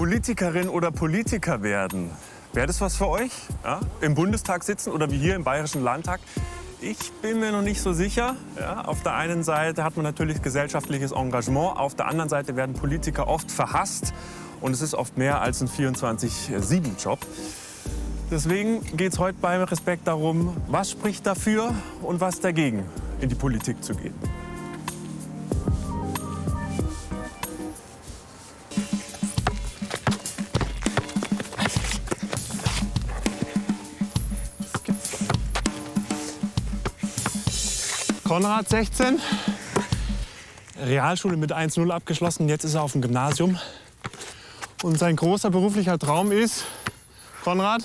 Politikerin oder Politiker werden. Wäre das was für euch? Ja? Im Bundestag sitzen oder wie hier im Bayerischen Landtag? Ich bin mir noch nicht so sicher. Ja, auf der einen Seite hat man natürlich gesellschaftliches Engagement, auf der anderen Seite werden Politiker oft verhasst und es ist oft mehr als ein 24-7-Job. Deswegen geht es heute beim Respekt darum, was spricht dafür und was dagegen, in die Politik zu gehen. Konrad, 16. Realschule mit 1-0 abgeschlossen. Jetzt ist er auf dem Gymnasium. Und sein großer beruflicher Traum ist, Konrad?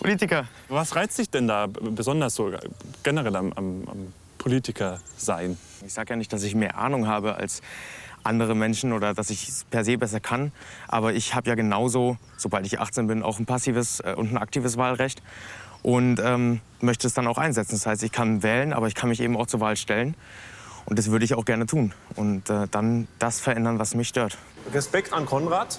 Politiker. Was reizt dich denn da besonders so generell am, am, am Politiker sein? Ich sage ja nicht, dass ich mehr Ahnung habe als andere Menschen oder dass ich es per se besser kann. Aber ich habe ja genauso, sobald ich 18 bin, auch ein passives äh, und ein aktives Wahlrecht und ähm, möchte es dann auch einsetzen. Das heißt, ich kann wählen, aber ich kann mich eben auch zur Wahl stellen. Und das würde ich auch gerne tun und äh, dann das verändern, was mich stört. Respekt an Konrad,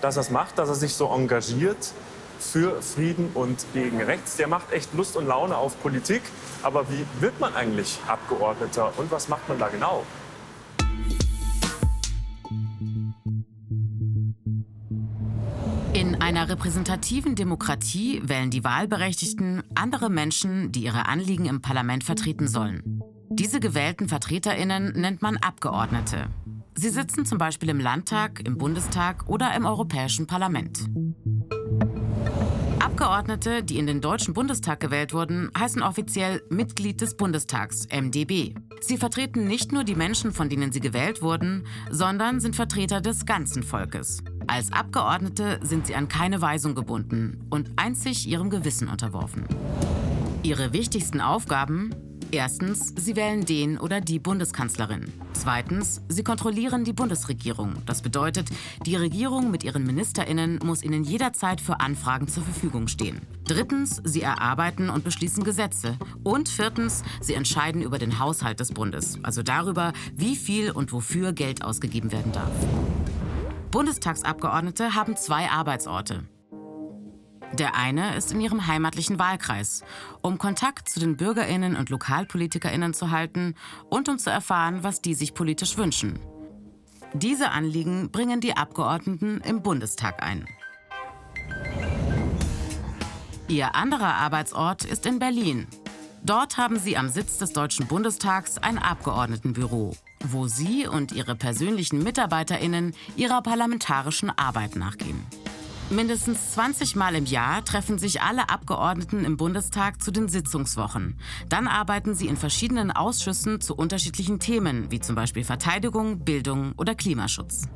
dass er es macht, dass er sich so engagiert für Frieden und gegen Rechts. Der macht echt Lust und Laune auf Politik. Aber wie wird man eigentlich Abgeordneter und was macht man da genau? In einer repräsentativen Demokratie wählen die Wahlberechtigten andere Menschen, die ihre Anliegen im Parlament vertreten sollen. Diese gewählten Vertreterinnen nennt man Abgeordnete. Sie sitzen zum Beispiel im Landtag, im Bundestag oder im Europäischen Parlament. Abgeordnete, die in den Deutschen Bundestag gewählt wurden, heißen offiziell Mitglied des Bundestags, MdB. Sie vertreten nicht nur die Menschen, von denen sie gewählt wurden, sondern sind Vertreter des ganzen Volkes. Als Abgeordnete sind sie an keine Weisung gebunden und einzig ihrem Gewissen unterworfen. Ihre wichtigsten Aufgaben Erstens, sie wählen den oder die Bundeskanzlerin. Zweitens, sie kontrollieren die Bundesregierung. Das bedeutet, die Regierung mit ihren Ministerinnen muss ihnen jederzeit für Anfragen zur Verfügung stehen. Drittens, sie erarbeiten und beschließen Gesetze. Und viertens, sie entscheiden über den Haushalt des Bundes, also darüber, wie viel und wofür Geld ausgegeben werden darf. Bundestagsabgeordnete haben zwei Arbeitsorte. Der eine ist in ihrem heimatlichen Wahlkreis, um Kontakt zu den Bürgerinnen und Lokalpolitikerinnen zu halten und um zu erfahren, was die sich politisch wünschen. Diese Anliegen bringen die Abgeordneten im Bundestag ein. Ihr anderer Arbeitsort ist in Berlin. Dort haben sie am Sitz des Deutschen Bundestags ein Abgeordnetenbüro, wo sie und ihre persönlichen Mitarbeiterinnen ihrer parlamentarischen Arbeit nachgehen. Mindestens 20 Mal im Jahr treffen sich alle Abgeordneten im Bundestag zu den Sitzungswochen. Dann arbeiten sie in verschiedenen Ausschüssen zu unterschiedlichen Themen, wie zum Beispiel Verteidigung, Bildung oder Klimaschutz.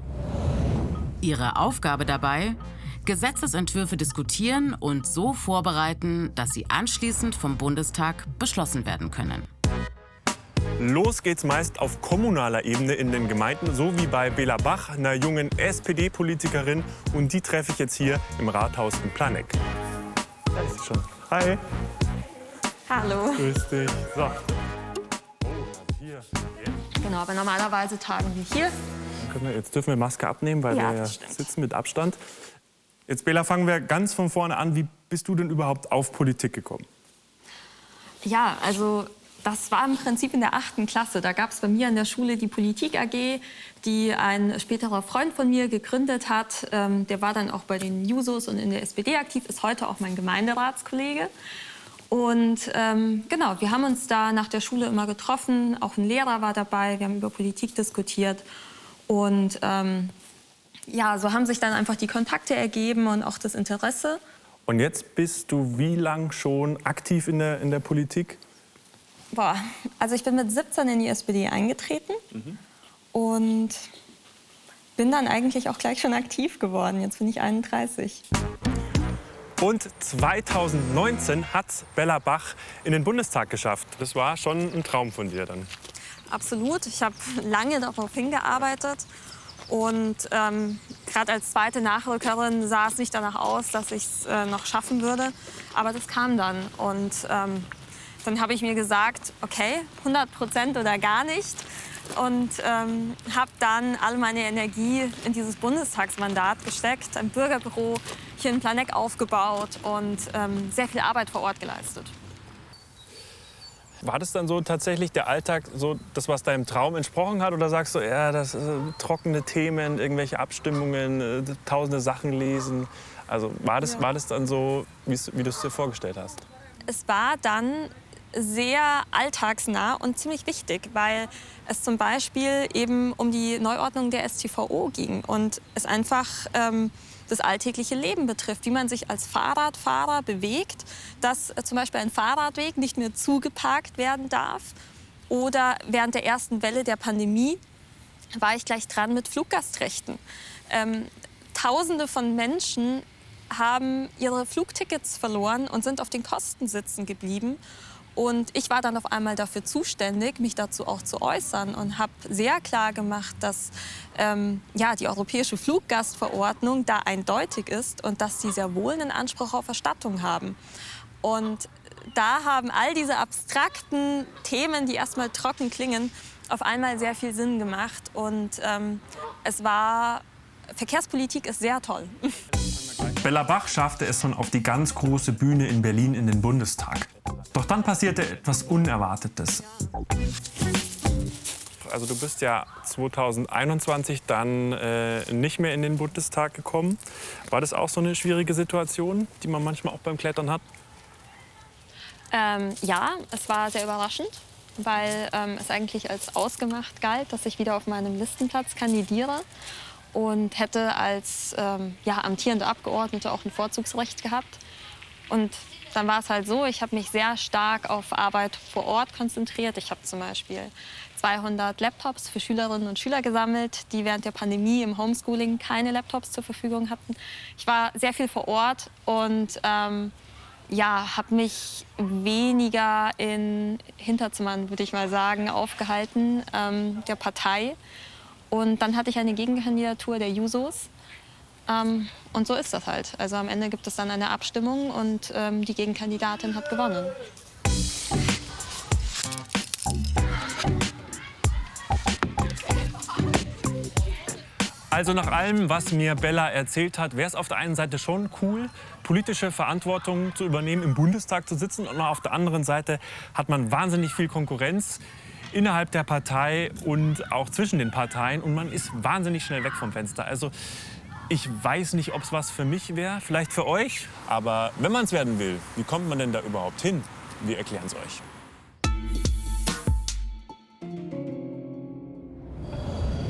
Ihre Aufgabe dabei? Gesetzesentwürfe diskutieren und so vorbereiten, dass sie anschließend vom Bundestag beschlossen werden können. Los geht's meist auf kommunaler Ebene in den Gemeinden, so wie bei Bela Bach, einer jungen SPD-Politikerin. Und die treffe ich jetzt hier im Rathaus in Planegg. Da ist sie schon. Hi. Hallo. Grüß dich. So. Oh, hier. Genau, aber normalerweise tagen wir hier. Wir, jetzt dürfen wir Maske abnehmen, weil ja, wir sitzen mit Abstand. Jetzt, Bela, fangen wir ganz von vorne an. Wie bist du denn überhaupt auf Politik gekommen? Ja, also das war im Prinzip in der achten Klasse. Da gab es bei mir an der Schule die Politik AG, die ein späterer Freund von mir gegründet hat. Ähm, der war dann auch bei den Jusos und in der SPD aktiv, ist heute auch mein Gemeinderatskollege. Und ähm, genau, wir haben uns da nach der Schule immer getroffen. Auch ein Lehrer war dabei. Wir haben über Politik diskutiert. Und ähm, ja, so haben sich dann einfach die Kontakte ergeben und auch das Interesse. Und jetzt bist du wie lang schon aktiv in der, in der Politik? Boah, also ich bin mit 17 in die SPD eingetreten mhm. und bin dann eigentlich auch gleich schon aktiv geworden. Jetzt bin ich 31. Und 2019 hat Bella Bach in den Bundestag geschafft. Das war schon ein Traum von dir dann. Absolut. Ich habe lange darauf hingearbeitet. Und ähm, gerade als zweite Nachrückerin sah es nicht danach aus, dass ich es äh, noch schaffen würde. Aber das kam dann. Und ähm, dann habe ich mir gesagt, okay, 100 Prozent oder gar nicht. und ähm, habe dann all meine Energie in dieses Bundestagsmandat gesteckt, ein Bürgerbüro hier in Planegg aufgebaut und ähm, sehr viel Arbeit vor Ort geleistet. War das dann so tatsächlich der Alltag, so das, was deinem Traum entsprochen hat? Oder sagst du, ja, das sind trockene Themen, irgendwelche Abstimmungen, äh, tausende Sachen lesen? Also war das, ja. war das dann so, wie du es dir vorgestellt hast? Es war dann sehr alltagsnah und ziemlich wichtig, weil es zum Beispiel eben um die Neuordnung der STVO ging und es einfach ähm, das alltägliche Leben betrifft, wie man sich als Fahrradfahrer bewegt, dass äh, zum Beispiel ein Fahrradweg nicht mehr zugeparkt werden darf. Oder während der ersten Welle der Pandemie war ich gleich dran mit Fluggastrechten. Ähm, Tausende von Menschen haben ihre Flugtickets verloren und sind auf den Kosten sitzen geblieben. Und ich war dann auf einmal dafür zuständig, mich dazu auch zu äußern und habe sehr klar gemacht, dass ähm, ja, die europäische Fluggastverordnung da eindeutig ist und dass sie sehr wohl einen Anspruch auf Erstattung haben. Und da haben all diese abstrakten Themen, die erstmal trocken klingen, auf einmal sehr viel Sinn gemacht. Und ähm, es war, Verkehrspolitik ist sehr toll. Bella Bach schaffte es schon auf die ganz große Bühne in Berlin in den Bundestag. Doch dann passierte etwas Unerwartetes. Also du bist ja 2021 dann äh, nicht mehr in den Bundestag gekommen. War das auch so eine schwierige Situation, die man manchmal auch beim Klettern hat? Ähm, ja, es war sehr überraschend, weil ähm, es eigentlich als ausgemacht galt, dass ich wieder auf meinem Listenplatz kandidiere und hätte als ähm, ja, amtierende Abgeordnete auch ein Vorzugsrecht gehabt. Und dann war es halt so, ich habe mich sehr stark auf Arbeit vor Ort konzentriert. Ich habe zum Beispiel 200 Laptops für Schülerinnen und Schüler gesammelt, die während der Pandemie im Homeschooling keine Laptops zur Verfügung hatten. Ich war sehr viel vor Ort und ähm, ja, habe mich weniger in Hinterzimmern, würde ich mal sagen, aufgehalten ähm, der Partei. Und dann hatte ich eine Gegenkandidatur der Jusos. Ähm, und so ist das halt. Also am Ende gibt es dann eine Abstimmung und ähm, die Gegenkandidatin hat gewonnen. Also nach allem, was mir Bella erzählt hat, wäre es auf der einen Seite schon cool, politische Verantwortung zu übernehmen, im Bundestag zu sitzen. Und auf der anderen Seite hat man wahnsinnig viel Konkurrenz innerhalb der Partei und auch zwischen den Parteien. Und man ist wahnsinnig schnell weg vom Fenster. Also ich weiß nicht, ob es was für mich wäre, vielleicht für euch. Aber wenn man es werden will, wie kommt man denn da überhaupt hin? Wir erklären es euch.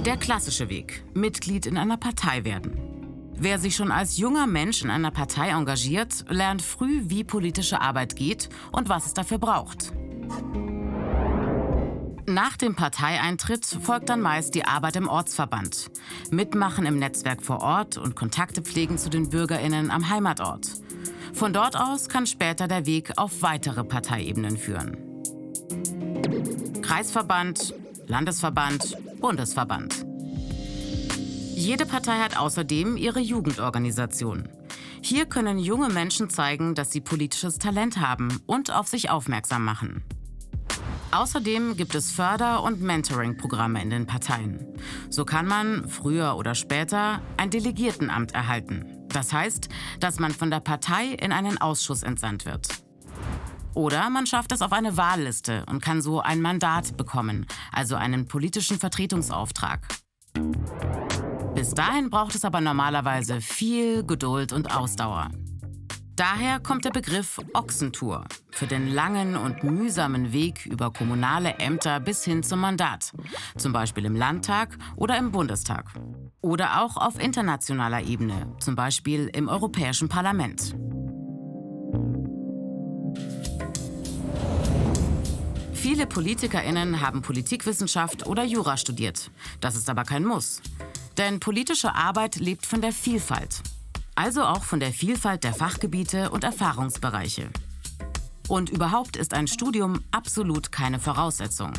Der klassische Weg. Mitglied in einer Partei werden. Wer sich schon als junger Mensch in einer Partei engagiert, lernt früh, wie politische Arbeit geht und was es dafür braucht. Nach dem Parteieintritt folgt dann meist die Arbeit im Ortsverband. Mitmachen im Netzwerk vor Ort und Kontakte pflegen zu den BürgerInnen am Heimatort. Von dort aus kann später der Weg auf weitere Parteiebenen führen. Kreisverband, Landesverband, Bundesverband. Jede Partei hat außerdem ihre Jugendorganisation. Hier können junge Menschen zeigen, dass sie politisches Talent haben und auf sich aufmerksam machen. Außerdem gibt es Förder- und Mentoring-Programme in den Parteien. So kann man früher oder später ein Delegiertenamt erhalten. Das heißt, dass man von der Partei in einen Ausschuss entsandt wird. Oder man schafft es auf eine Wahlliste und kann so ein Mandat bekommen, also einen politischen Vertretungsauftrag. Bis dahin braucht es aber normalerweise viel Geduld und Ausdauer. Daher kommt der Begriff Ochsentour für den langen und mühsamen Weg über kommunale Ämter bis hin zum Mandat, zum Beispiel im Landtag oder im Bundestag. Oder auch auf internationaler Ebene, zum Beispiel im Europäischen Parlament. Viele PolitikerInnen haben Politikwissenschaft oder Jura studiert. Das ist aber kein Muss. Denn politische Arbeit lebt von der Vielfalt also auch von der Vielfalt der Fachgebiete und Erfahrungsbereiche. Und überhaupt ist ein Studium absolut keine Voraussetzung.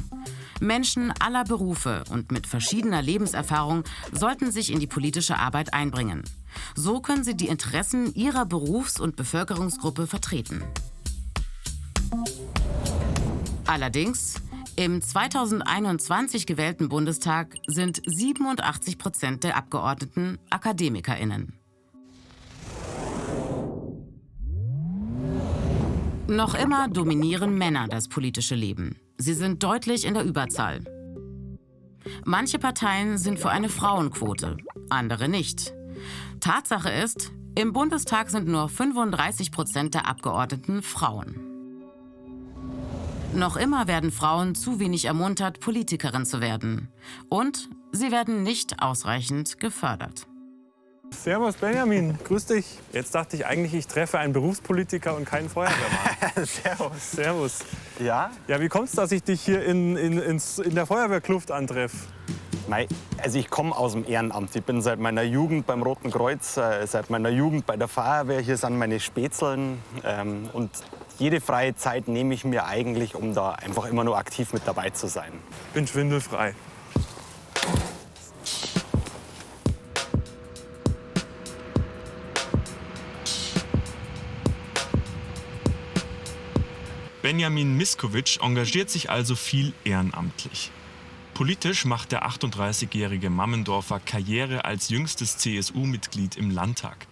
Menschen aller Berufe und mit verschiedener Lebenserfahrung sollten sich in die politische Arbeit einbringen. So können sie die Interessen ihrer Berufs- und Bevölkerungsgruppe vertreten. Allerdings, Im 2021 gewählten Bundestag sind 87 Prozent der Abgeordneten AkademikerInnen. Noch immer dominieren Männer das politische Leben. Sie sind deutlich in der Überzahl. Manche Parteien sind für eine Frauenquote, andere nicht. Tatsache ist, im Bundestag sind nur 35 Prozent der Abgeordneten Frauen. Noch immer werden Frauen zu wenig ermuntert, Politikerin zu werden. Und sie werden nicht ausreichend gefördert. Servus Benjamin, grüß dich. Jetzt dachte ich eigentlich, ich treffe einen Berufspolitiker und keinen Feuerwehrmann. Servus. Servus. Ja? Ja, wie kommt es, dass ich dich hier in, in, ins, in der Feuerwehrkluft antreffe? Mei, also ich komme aus dem Ehrenamt. Ich bin seit meiner Jugend beim Roten Kreuz, äh, seit meiner Jugend bei der Feuerwehr. Hier sind meine Spätzeln. Ähm, und jede freie Zeit nehme ich mir eigentlich, um da einfach immer nur aktiv mit dabei zu sein. Bin schwindelfrei. Benjamin Miskovic engagiert sich also viel ehrenamtlich. Politisch macht der 38-jährige Mammendorfer Karriere als jüngstes CSU-Mitglied im Landtag.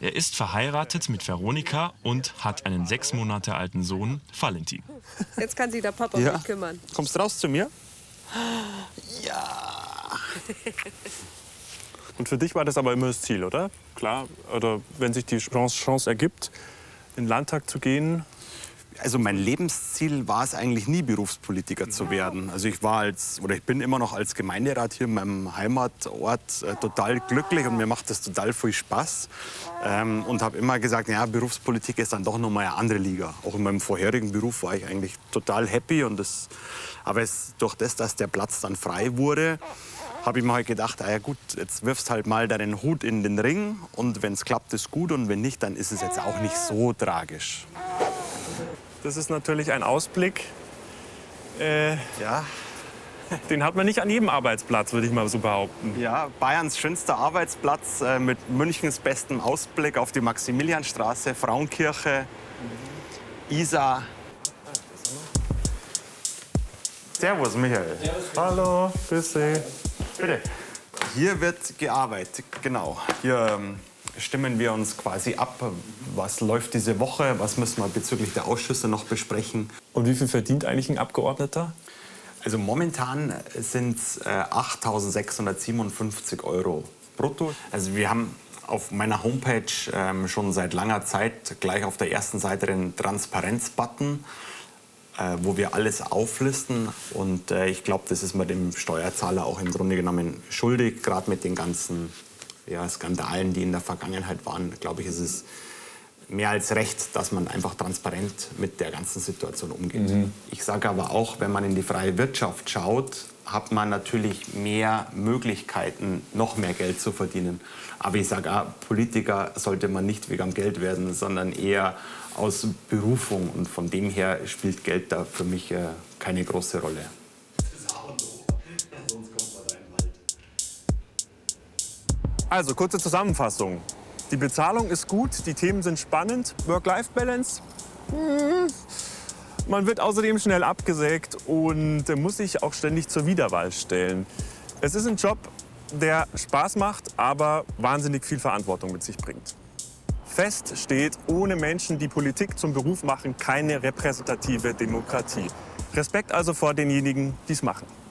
Er ist verheiratet mit Veronika und hat einen sechs Monate alten Sohn, Valentin. Jetzt kann sich der Papa um Ja. mich kümmern. Kommst raus zu mir? Und für dich war das aber immer das Ziel, oder? Klar, oder wenn sich die Chance, Chance ergibt, in den Landtag zu gehen. Also mein Lebensziel war es eigentlich nie, Berufspolitiker zu werden. Also ich war als, oder ich bin immer noch als Gemeinderat hier in meinem Heimatort äh, total glücklich und mir macht das total viel Spaß. Ähm, und habe immer gesagt, ja, Berufspolitik ist dann doch noch mal eine andere Liga. Auch in meinem vorherigen Beruf war ich eigentlich total happy. Und das, aber es, durch das, dass der Platz dann frei wurde, habe ich mir halt gedacht, ah ja gut, jetzt wirfst halt mal deinen Hut in den Ring und wenn es klappt, ist gut und wenn nicht, dann ist es jetzt auch nicht so tragisch. Das ist natürlich ein Ausblick. Äh, Ja, den hat man nicht an jedem Arbeitsplatz, würde ich mal so behaupten. Ja, Bayerns schönster Arbeitsplatz äh, mit Münchens bestem Ausblick auf die Maximilianstraße, Frauenkirche, Isar. Servus, Michael. Hallo, grüß Sie. Bitte. Hier wird gearbeitet, genau. Hier ähm, stimmen wir uns quasi ab, was läuft diese Woche, was müssen wir bezüglich der Ausschüsse noch besprechen. Und wie viel verdient eigentlich ein Abgeordneter? Also momentan sind es äh, 8.657 Euro brutto. Also wir haben auf meiner Homepage ähm, schon seit langer Zeit gleich auf der ersten Seite den Transparenz-Button, äh, wo wir alles auflisten. Und äh, ich glaube, das ist man dem Steuerzahler auch im Grunde genommen schuldig, gerade mit den ganzen ja, Skandalen, die in der Vergangenheit waren. Glaube ich, ist es mehr als recht, dass man einfach transparent mit der ganzen Situation umgeht. Ich sage aber auch, wenn man in die freie Wirtschaft schaut, hat man natürlich mehr Möglichkeiten, noch mehr Geld zu verdienen. Aber ich sage auch, Politiker sollte man nicht wegen am Geld werden, sondern eher aus Berufung. Und von dem her spielt Geld da für mich äh, keine große Rolle. Also, kurze Zusammenfassung. Die Bezahlung ist gut, die Themen sind spannend. Work-Life-Balance? hm. Man wird außerdem schnell abgesägt und muss sich auch ständig zur Wiederwahl stellen. Es ist ein Job, der Spaß macht, aber wahnsinnig viel Verantwortung mit sich bringt. Fest steht, ohne Menschen, die Politik zum Beruf machen, keine repräsentative Demokratie. Respekt also vor denjenigen, die es machen.